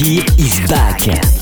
Nicky is back.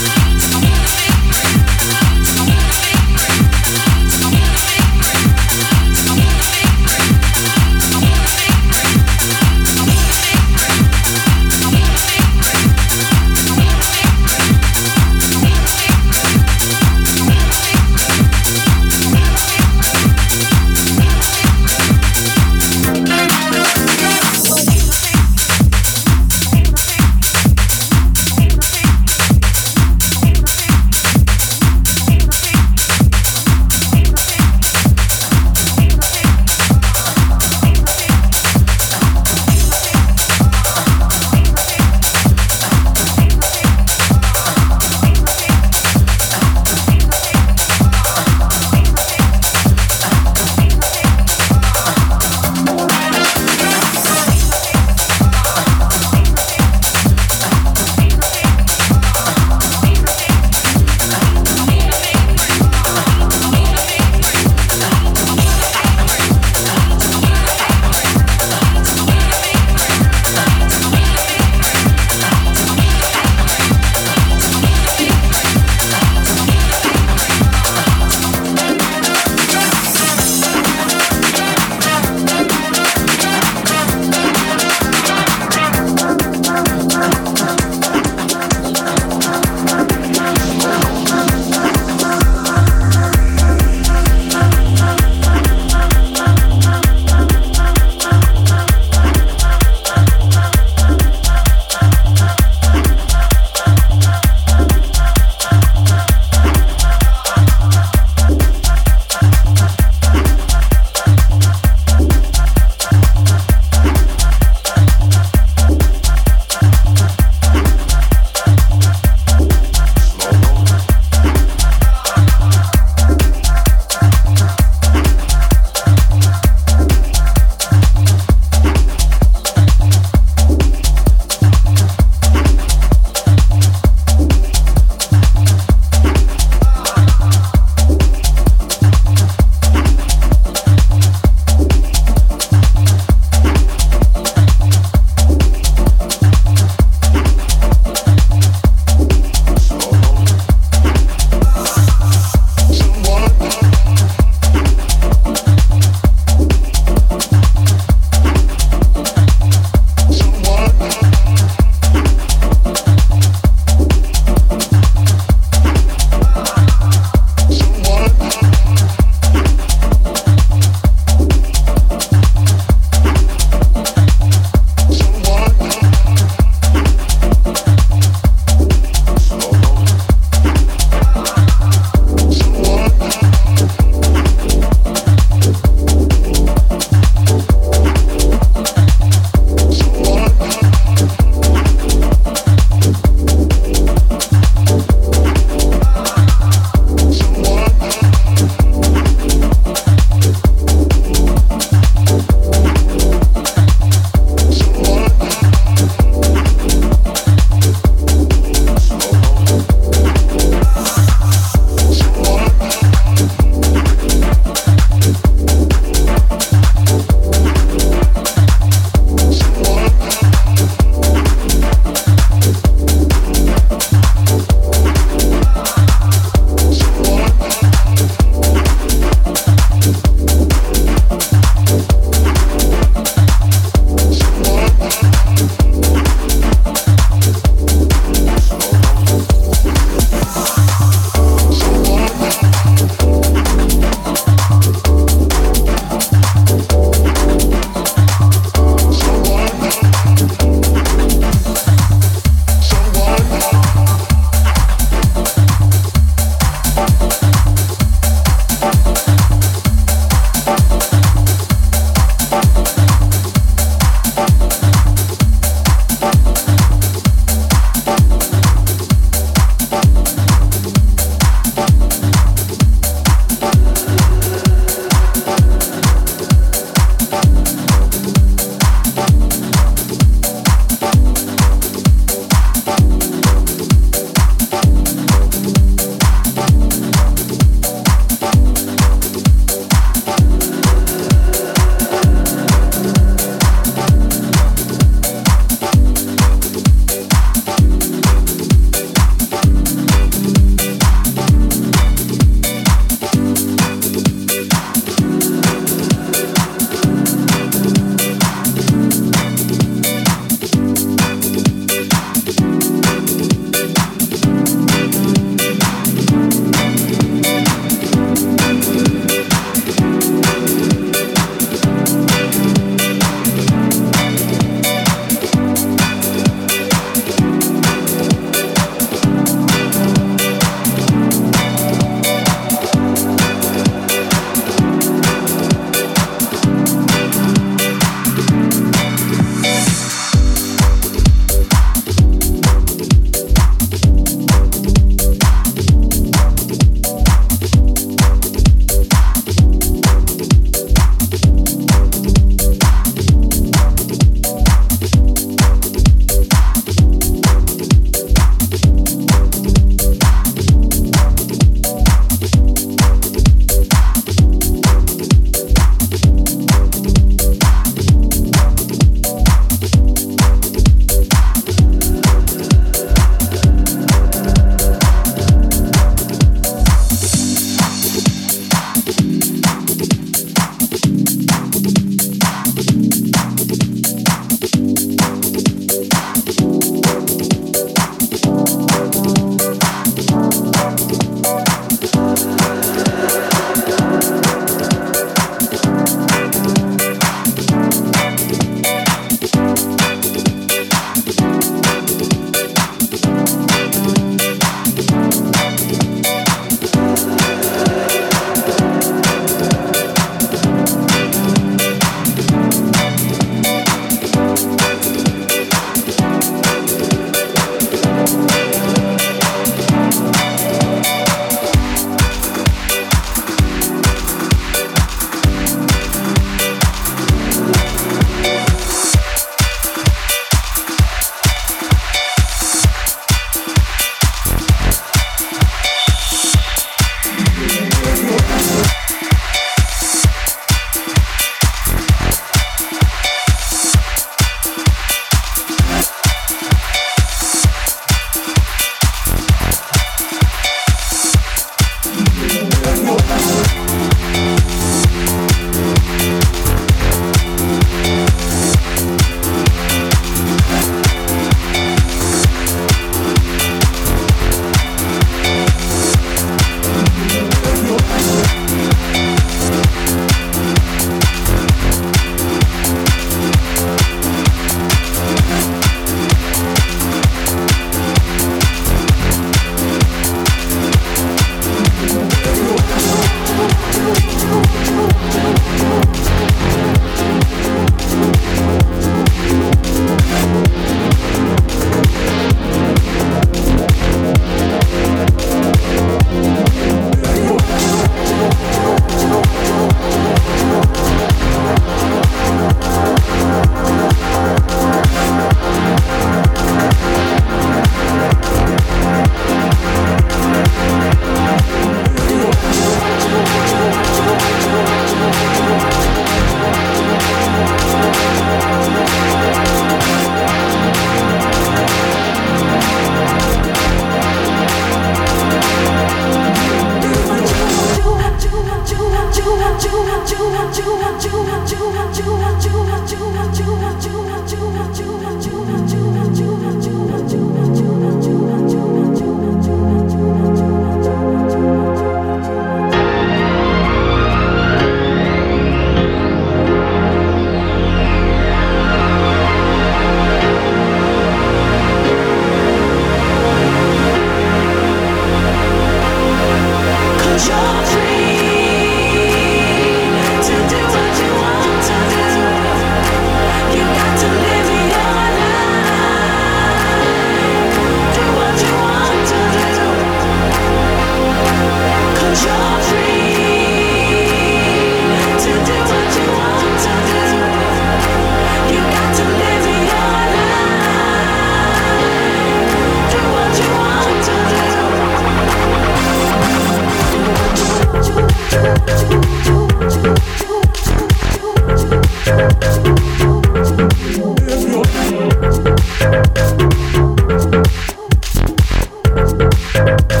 Música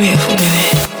me for a minute.